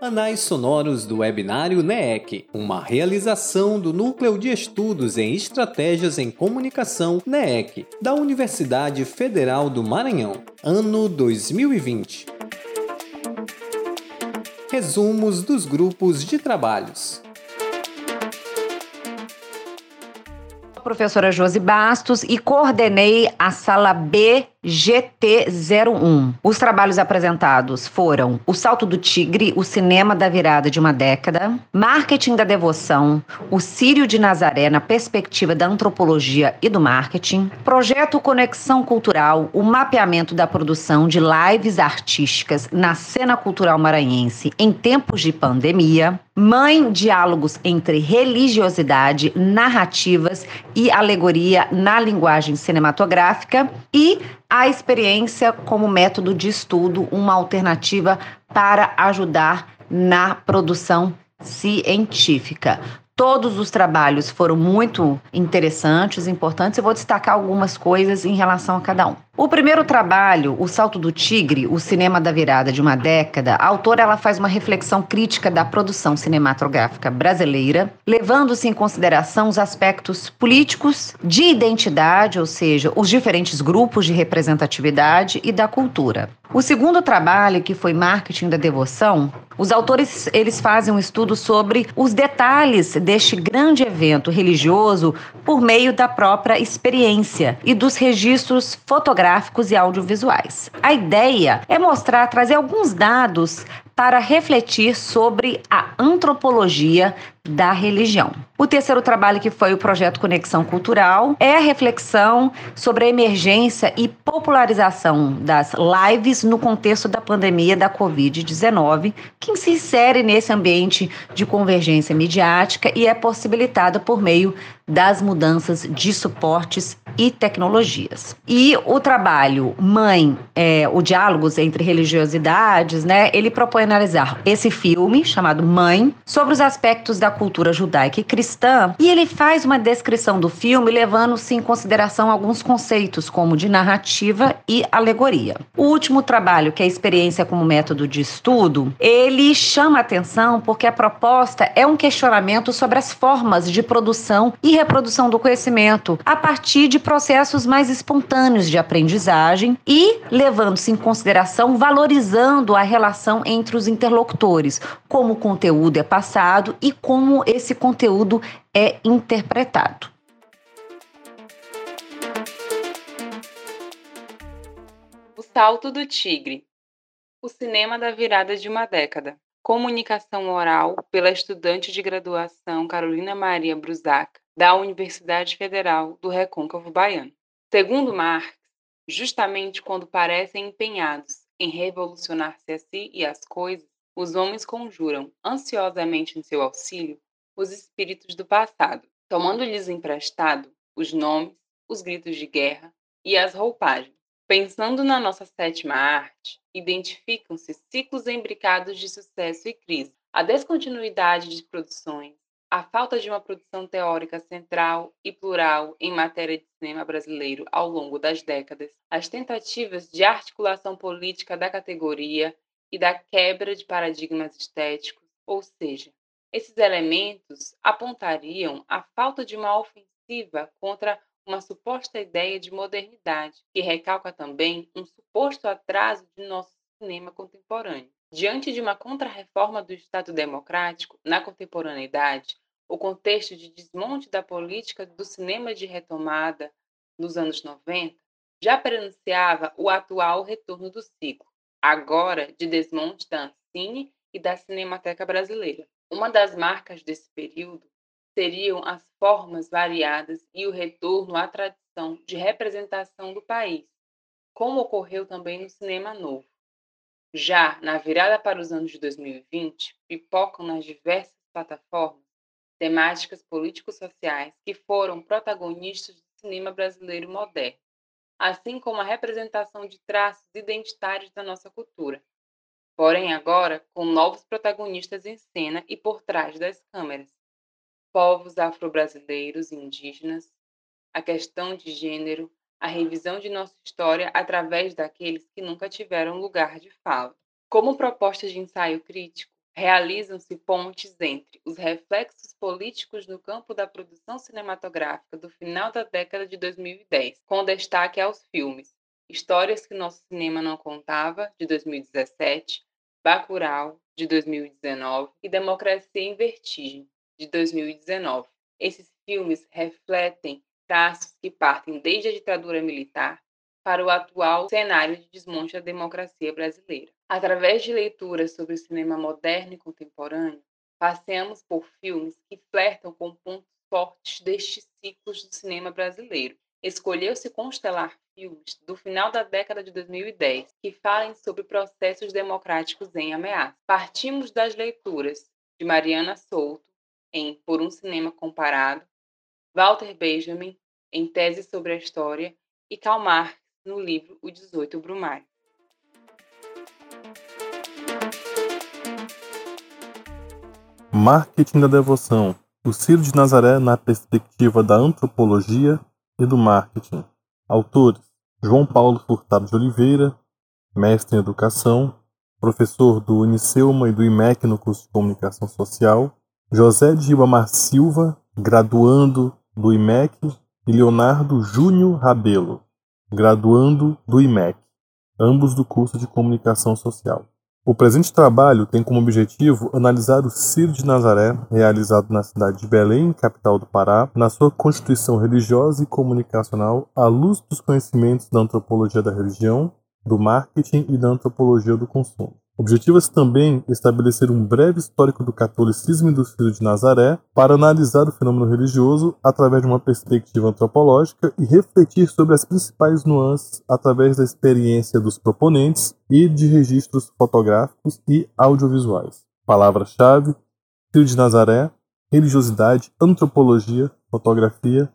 Anais sonoros do webinário NEEC, uma realização do Núcleo de Estudos em Estratégias em Comunicação NEEC, da Universidade Federal do Maranhão, ano 2020. Resumos dos grupos de trabalhos. Professora Josi Bastos e coordenei a sala B GT01. Os trabalhos apresentados foram O Salto do Tigre, o cinema da virada de uma década, Marketing da Devoção, o Sírio de Nazaré na perspectiva da antropologia e do marketing, Projeto Conexão Cultural, o mapeamento da produção de lives artísticas na cena cultural maranhense em tempos de pandemia, Mãe, diálogos entre religiosidade, narrativas e alegoria na linguagem cinematográfica e a experiência como método de estudo, uma alternativa para ajudar na produção científica. Todos os trabalhos foram muito interessantes, importantes. Eu vou destacar algumas coisas em relação a cada um. O primeiro trabalho, O Salto do Tigre, o cinema da virada de uma década, a autora ela faz uma reflexão crítica da produção cinematográfica brasileira, levando-se em consideração os aspectos políticos, de identidade, ou seja, os diferentes grupos de representatividade e da cultura. O segundo trabalho, que foi Marketing da Devoção, os autores eles fazem um estudo sobre os detalhes deste grande evento religioso por meio da própria experiência e dos registros fotográficos gráficos e audiovisuais. A ideia é mostrar, trazer alguns dados para refletir sobre a antropologia da religião. O terceiro trabalho, que foi o projeto Conexão Cultural, é a reflexão sobre a emergência e popularização das lives no contexto da pandemia da Covid-19, que se insere nesse ambiente de convergência midiática e é possibilitada por meio das mudanças de suportes e tecnologias. E o trabalho Mãe, é, o diálogos entre religiosidades, né? Ele propõe analisar esse filme chamado Mãe sobre os aspectos da cultura judaica e cristã e ele faz uma descrição do filme levando-se em consideração alguns conceitos como de narrativa e alegoria. O último trabalho, que é a experiência como método de estudo, ele chama atenção porque a proposta é um questionamento sobre as formas de produção e reprodução do conhecimento a partir de processos mais espontâneos de aprendizagem e levando-se em consideração valorizando a relação entre os interlocutores, como o conteúdo é passado e como esse conteúdo é interpretado. O Salto do Tigre O cinema da virada de uma década. Comunicação oral pela estudante de graduação Carolina Maria Brusac, da Universidade Federal do Recôncavo Baiano. Segundo Marx, justamente quando parecem empenhados em revolucionar-se a si e as coisas, os homens conjuram ansiosamente em seu auxílio os espíritos do passado, tomando-lhes emprestado os nomes, os gritos de guerra e as roupagens. Pensando na nossa sétima arte, identificam-se ciclos embricados de sucesso e crise, a descontinuidade de produções, a falta de uma produção teórica central e plural em matéria de cinema brasileiro ao longo das décadas, as tentativas de articulação política da categoria e da quebra de paradigmas estéticos, ou seja, esses elementos apontariam a falta de uma ofensiva contra uma suposta ideia de modernidade, que recalca também um suposto atraso de nosso cinema contemporâneo. Diante de uma contrarreforma do Estado democrático na contemporaneidade, o contexto de desmonte da política do cinema de retomada nos anos 90 já prenunciava o atual retorno do ciclo, agora de desmonte da Ancine e da Cinemateca Brasileira. Uma das marcas desse período seriam as formas variadas e o retorno à tradição de representação do país, como ocorreu também no cinema novo. Já na virada para os anos de 2020, pipocam nas diversas plataformas temáticas político-sociais que foram protagonistas do cinema brasileiro moderno, assim como a representação de traços identitários da nossa cultura, porém agora com novos protagonistas em cena e por trás das câmeras. Povos afro-brasileiros e indígenas, a questão de gênero, a revisão de nossa história através daqueles que nunca tiveram lugar de fala. Como proposta de ensaio crítico, realizam-se pontes entre os reflexos políticos no campo da produção cinematográfica do final da década de 2010, com destaque aos filmes Histórias que Nosso Cinema Não Contava, de 2017, Bacurau, de 2019 e Democracia em Vertigem, de 2019. Esses filmes refletem traços que partem desde a ditadura militar para o atual cenário de desmonte da democracia brasileira. Através de leituras sobre o cinema moderno e contemporâneo, passeamos por filmes que flertam com pontos fortes destes ciclos do cinema brasileiro. Escolheu-se constelar filmes do final da década de 2010 que falem sobre processos democráticos em ameaça. Partimos das leituras de Mariana Souto em Por um Cinema Comparado, Walter Benjamin em Tese sobre a História e Karl Marx no livro O 18 Brumário. Marketing da devoção. O Ciro de Nazaré na perspectiva da antropologia e do marketing. Autores: João Paulo Furtado de Oliveira, mestre em educação, professor do Uniceuma e do IMEC no curso de comunicação social, José de Ribamar Silva, graduando do IMEC, e Leonardo Júnior Rabelo, graduando do IMEC, ambos do curso de comunicação social. O presente trabalho tem como objetivo analisar o Ciro de Nazaré, realizado na cidade de Belém, capital do Pará, na sua constituição religiosa e comunicacional à luz dos conhecimentos da antropologia da religião, do marketing e da antropologia do consumo. Objetiva-se também estabelecer um breve histórico do catolicismo e Filho de Nazaré para analisar o fenômeno religioso através de uma perspectiva antropológica e refletir sobre as principais nuances através da experiência dos proponentes e de registros fotográficos e audiovisuais. Palavra-chave: Filho de Nazaré, religiosidade, antropologia, fotografia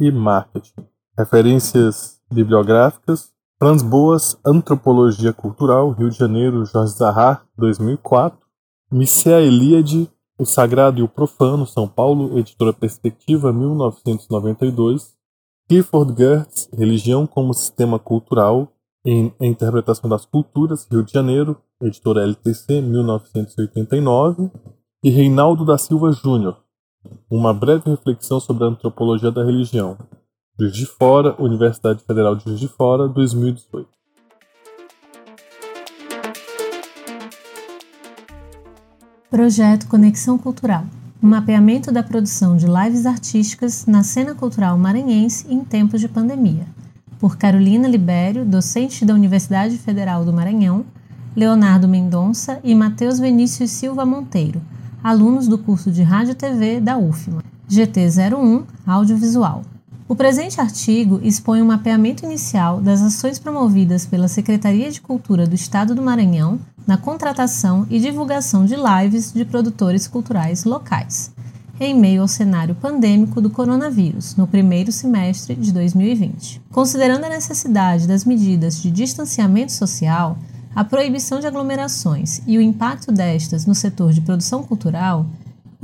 e marketing. Referências bibliográficas Franz Boas, Antropologia Cultural, Rio de Janeiro, Jorge Zahar, 2004. Micea Eliade, O Sagrado e o Profano, São Paulo, Editora Perspectiva, 1992. Clifford Geertz, Religião como Sistema Cultural em Interpretação das Culturas, Rio de Janeiro, Editora LTC, 1989. E Reinaldo da Silva Júnior, Uma breve reflexão sobre a antropologia da religião, Juiz de Fora, Universidade Federal de Juiz de Fora, 2018. Projeto Conexão Cultural um mapeamento da produção de lives artísticas na cena cultural maranhense em tempos de pandemia, por Carolina Libério, docente da Universidade Federal do Maranhão, Leonardo Mendonça e Matheus Vinícius Silva Monteiro, alunos do curso de Rádio e TV da UFMA, GT01 Audiovisual. O presente artigo expõe um mapeamento inicial das ações promovidas pela Secretaria de Cultura do Estado do Maranhão na contratação e divulgação de lives de produtores culturais locais, em meio ao cenário pandêmico do coronavírus, no primeiro semestre de 2020. Considerando a necessidade das medidas de distanciamento social, a proibição de aglomerações e o impacto destas no setor de produção cultural,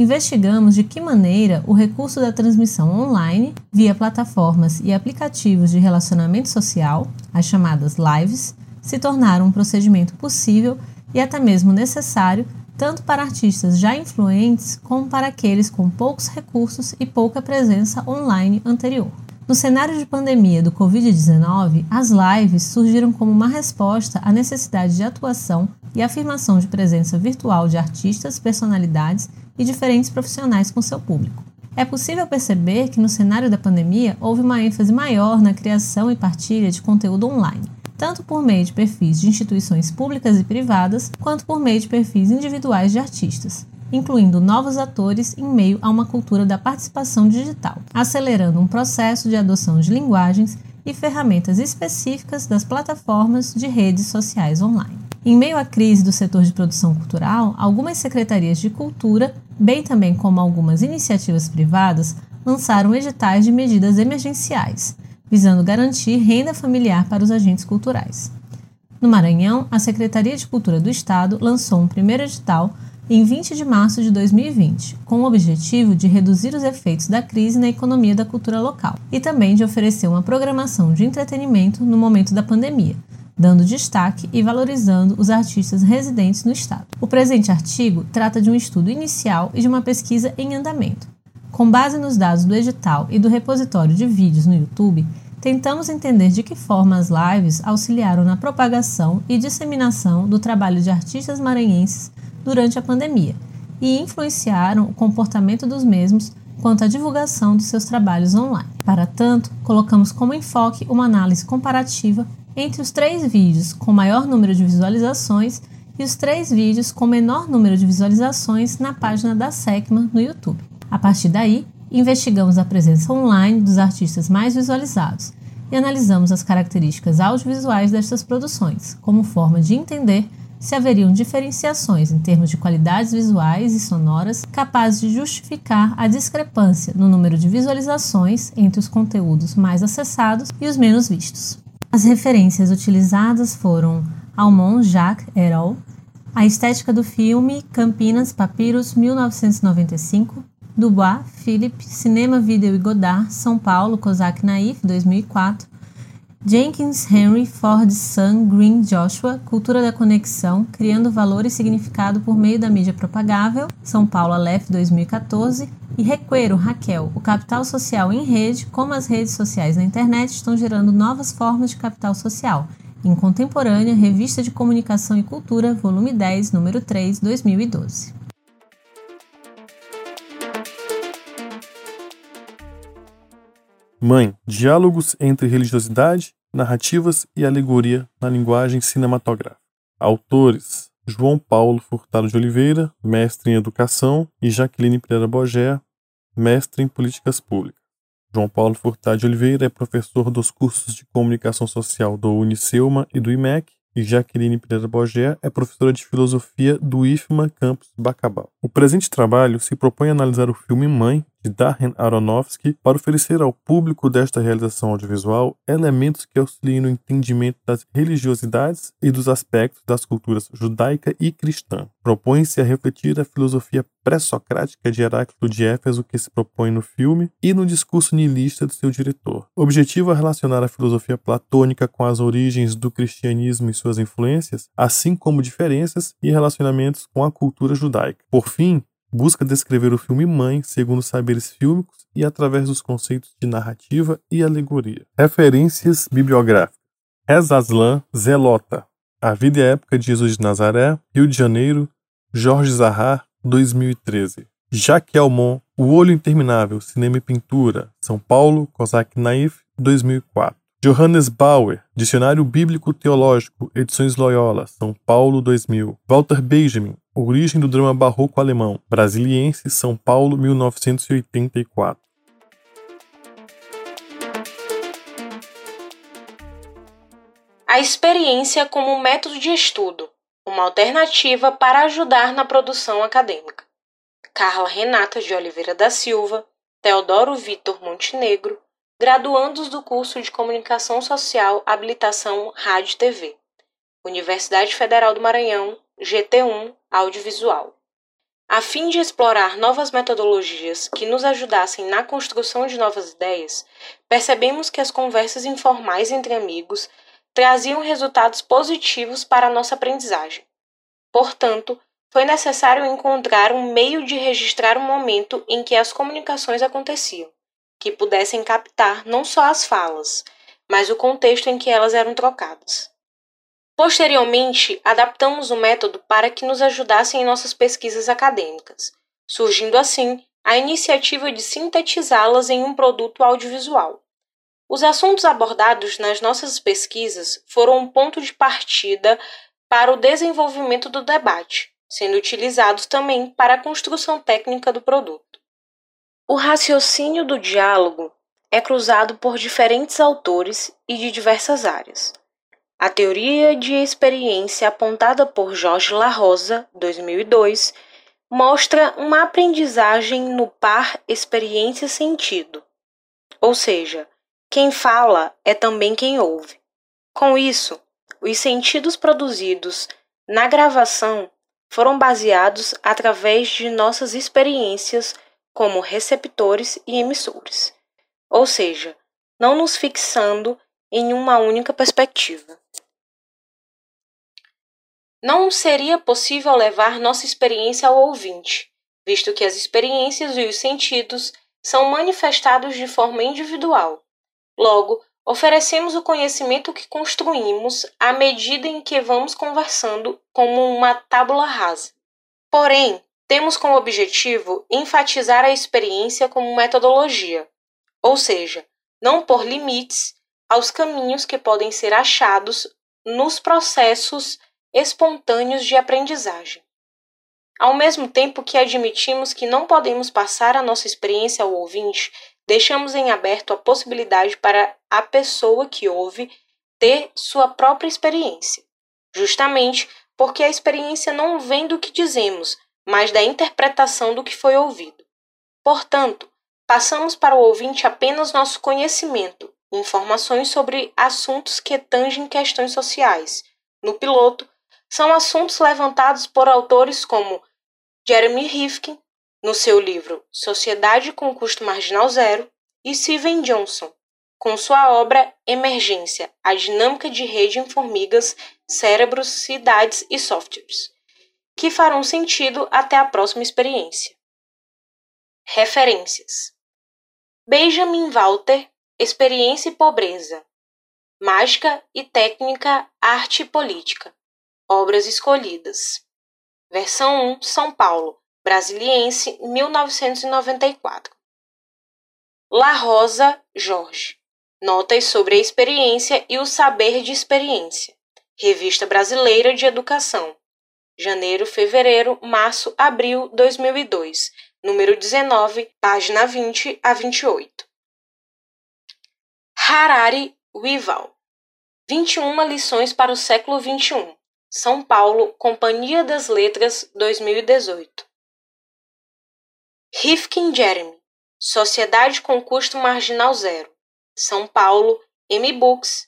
investigamos de que maneira o recurso da transmissão online, via plataformas e aplicativos de relacionamento social, as chamadas lives, se tornaram um procedimento possível e até mesmo necessário tanto para artistas já influentes como para aqueles com poucos recursos e pouca presença online anterior. No cenário de pandemia do Covid-19, as lives surgiram como uma resposta à necessidade de atuação e afirmação de presença virtual de artistas, personalidades e diferentes profissionais com seu público. É possível perceber que no cenário da pandemia houve uma ênfase maior na criação e partilha de conteúdo online, tanto por meio de perfis de instituições públicas e privadas, quanto por meio de perfis individuais de artistas, incluindo novos atores em meio a uma cultura da participação digital, acelerando um processo de adoção de linguagens e ferramentas específicas das plataformas de redes sociais online. Em meio à crise do setor de produção cultural, algumas secretarias de cultura, bem também como algumas iniciativas privadas, lançaram editais de medidas emergenciais, visando garantir renda familiar para os agentes culturais. No Maranhão, a Secretaria de Cultura do Estado lançou um primeiro edital em 20 de março de 2020, com o objetivo de reduzir os efeitos da crise na economia da cultura local e também de oferecer uma programação de entretenimento no momento da pandemia, dando destaque e valorizando os artistas residentes no estado. O presente artigo trata de um estudo inicial e de uma pesquisa em andamento. Com base nos dados do edital e do repositório de vídeos no YouTube, tentamos entender de que forma as lives auxiliaram na propagação e disseminação do trabalho de artistas maranhenses durante a pandemia e influenciaram o comportamento dos mesmos quanto à divulgação de seus trabalhos online. Para tanto, colocamos como enfoque uma análise comparativa entre os três vídeos com maior número de visualizações e os três vídeos com menor número de visualizações na página da SECMA no YouTube. A partir daí, investigamos a presença online dos artistas mais visualizados e analisamos as características audiovisuais destas produções, como forma de entender se haveriam diferenciações em termos de qualidades visuais e sonoras capazes de justificar a discrepância no número de visualizações entre os conteúdos mais acessados e os menos vistos. As referências utilizadas foram Almond Jacques al., a estética do filme Campinas Papyrus 1995, Dubois, Philip, Cinema, Vídeo e Godard, São Paulo, Kozak Naif, 2004, Jenkins, Henry, Ford, Sun, Green, Joshua, Cultura da Conexão, Criando Valor e Significado por Meio da Mídia Propagável, São Paulo, Aleph, 2014, e Requeiro, Raquel, o capital social em rede, como as redes sociais na internet estão gerando novas formas de capital social, em Contemporânea, Revista de Comunicação e Cultura, volume 10, número 3, 2012. Mãe, diálogos entre religiosidade, narrativas e alegoria na linguagem cinematográfica. Autores: João Paulo Furtado de Oliveira, mestre em educação, e Jaqueline Pereira Bogé, mestre em políticas públicas. João Paulo Furtado de Oliveira é professor dos cursos de comunicação social do Uniceuma e do IMEC e Jaqueline Pereira Bogé é professora de filosofia do IFMA Campus Bacabal. O presente trabalho se propõe a analisar o filme Mãe, de Darren Aronofsky para oferecer ao público desta realização audiovisual elementos que auxiliem no entendimento das religiosidades e dos aspectos das culturas judaica e cristã. Propõe-se a refletir a filosofia pré-socrática de Heráclito de Éfeso que se propõe no filme e no discurso niilista do seu diretor. O objetivo é relacionar a filosofia platônica com as origens do cristianismo e suas influências, assim como diferenças e relacionamentos com a cultura judaica. Por fim, busca descrever o filme Mãe segundo saberes fílmicos e através dos conceitos de narrativa e alegoria. Referências bibliográficas. Rezaslan Zelota. A Vida e a Época de Jesus de Nazaré, Rio de Janeiro, Jorge Zahar, 2013. Jacques Almon, O Olho Interminável, Cinema e Pintura, São Paulo, Kozak Naif, 2004. Johannes Bauer, Dicionário Bíblico Teológico, Edições Loyola, São Paulo, 2000. Walter Benjamin, Origem do drama barroco alemão. Brasiliense, São Paulo, 1984. A experiência como método de estudo, uma alternativa para ajudar na produção acadêmica. Carla Renata de Oliveira da Silva, Teodoro Vitor Montenegro, graduandos do curso de Comunicação Social Habilitação Rádio e TV. Universidade Federal do Maranhão, GT1 Audiovisual. A fim de explorar novas metodologias que nos ajudassem na construção de novas ideias, percebemos que as conversas informais entre amigos traziam resultados positivos para a nossa aprendizagem. Portanto, foi necessário encontrar um meio de registrar o momento em que as comunicações aconteciam, que pudessem captar não só as falas, mas o contexto em que elas eram trocadas. Posteriormente, adaptamos o método para que nos ajudasse em nossas pesquisas acadêmicas, surgindo assim a iniciativa de sintetizá-las em um produto audiovisual. Os assuntos abordados nas nossas pesquisas foram um ponto de partida para o desenvolvimento do debate, sendo utilizados também para a construção técnica do produto. O raciocínio do diálogo é cruzado por diferentes autores e de diversas áreas. A teoria de experiência apontada por Jorge La Rosa, 2002, mostra uma aprendizagem no par experiência-sentido. Ou seja, quem fala é também quem ouve. Com isso, os sentidos produzidos na gravação foram baseados através de nossas experiências como receptores e emissores, ou seja, não nos fixando em uma única perspectiva. Não seria possível levar nossa experiência ao ouvinte, visto que as experiências e os sentidos são manifestados de forma individual. Logo, oferecemos o conhecimento que construímos à medida em que vamos conversando, como uma tábula rasa. Porém, temos como objetivo enfatizar a experiência como metodologia, ou seja, não pôr limites aos caminhos que podem ser achados nos processos espontâneos de aprendizagem. Ao mesmo tempo que admitimos que não podemos passar a nossa experiência ao ouvinte, deixamos em aberto a possibilidade para a pessoa que ouve ter sua própria experiência, justamente porque a experiência não vem do que dizemos, mas da interpretação do que foi ouvido. Portanto, passamos para o ouvinte apenas nosso conhecimento, informações sobre assuntos que tangem questões sociais. No piloto, são assuntos levantados por autores como Jeremy Rifkin, no seu livro Sociedade com Custo Marginal Zero, e Steven Johnson, com sua obra Emergência: A Dinâmica de Rede em Formigas, Cérebros, Cidades e Softwares que farão sentido até a próxima experiência. Referências: Benjamin Walter, Experiência e Pobreza. Mágica e Técnica, Arte e Política. Obras escolhidas. Versão 1, São Paulo, Brasiliense, 1994. La Rosa, Jorge. Notas sobre a experiência e o saber de experiência. Revista Brasileira de Educação janeiro, fevereiro, março, abril 2002, número 19, página 20 a 28. Harari Wival 21 lições para o século XXI. São Paulo, Companhia das Letras, 2018. Rifkin Jeremy, Sociedade com Custo Marginal Zero. São Paulo, M-Books,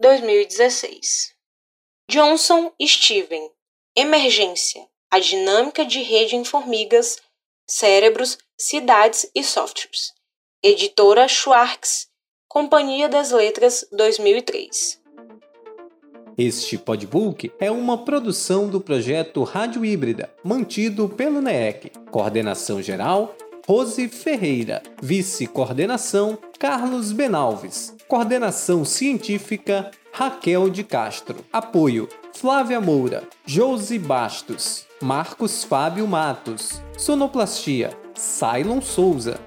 2016. Johnson Steven, Emergência: a dinâmica de rede em formigas, cérebros, cidades e softwares. Editora Schwartz, Companhia das Letras 2003. Este podbook é uma produção do projeto Rádio Híbrida, mantido pelo NEEC. Coordenação geral: Rose Ferreira. Vice-coordenação: Carlos Benalves. Coordenação científica: Raquel de Castro. Apoio: Flávia Moura, Josi Bastos, Marcos Fábio Matos, Sonoplastia, Cylon Souza,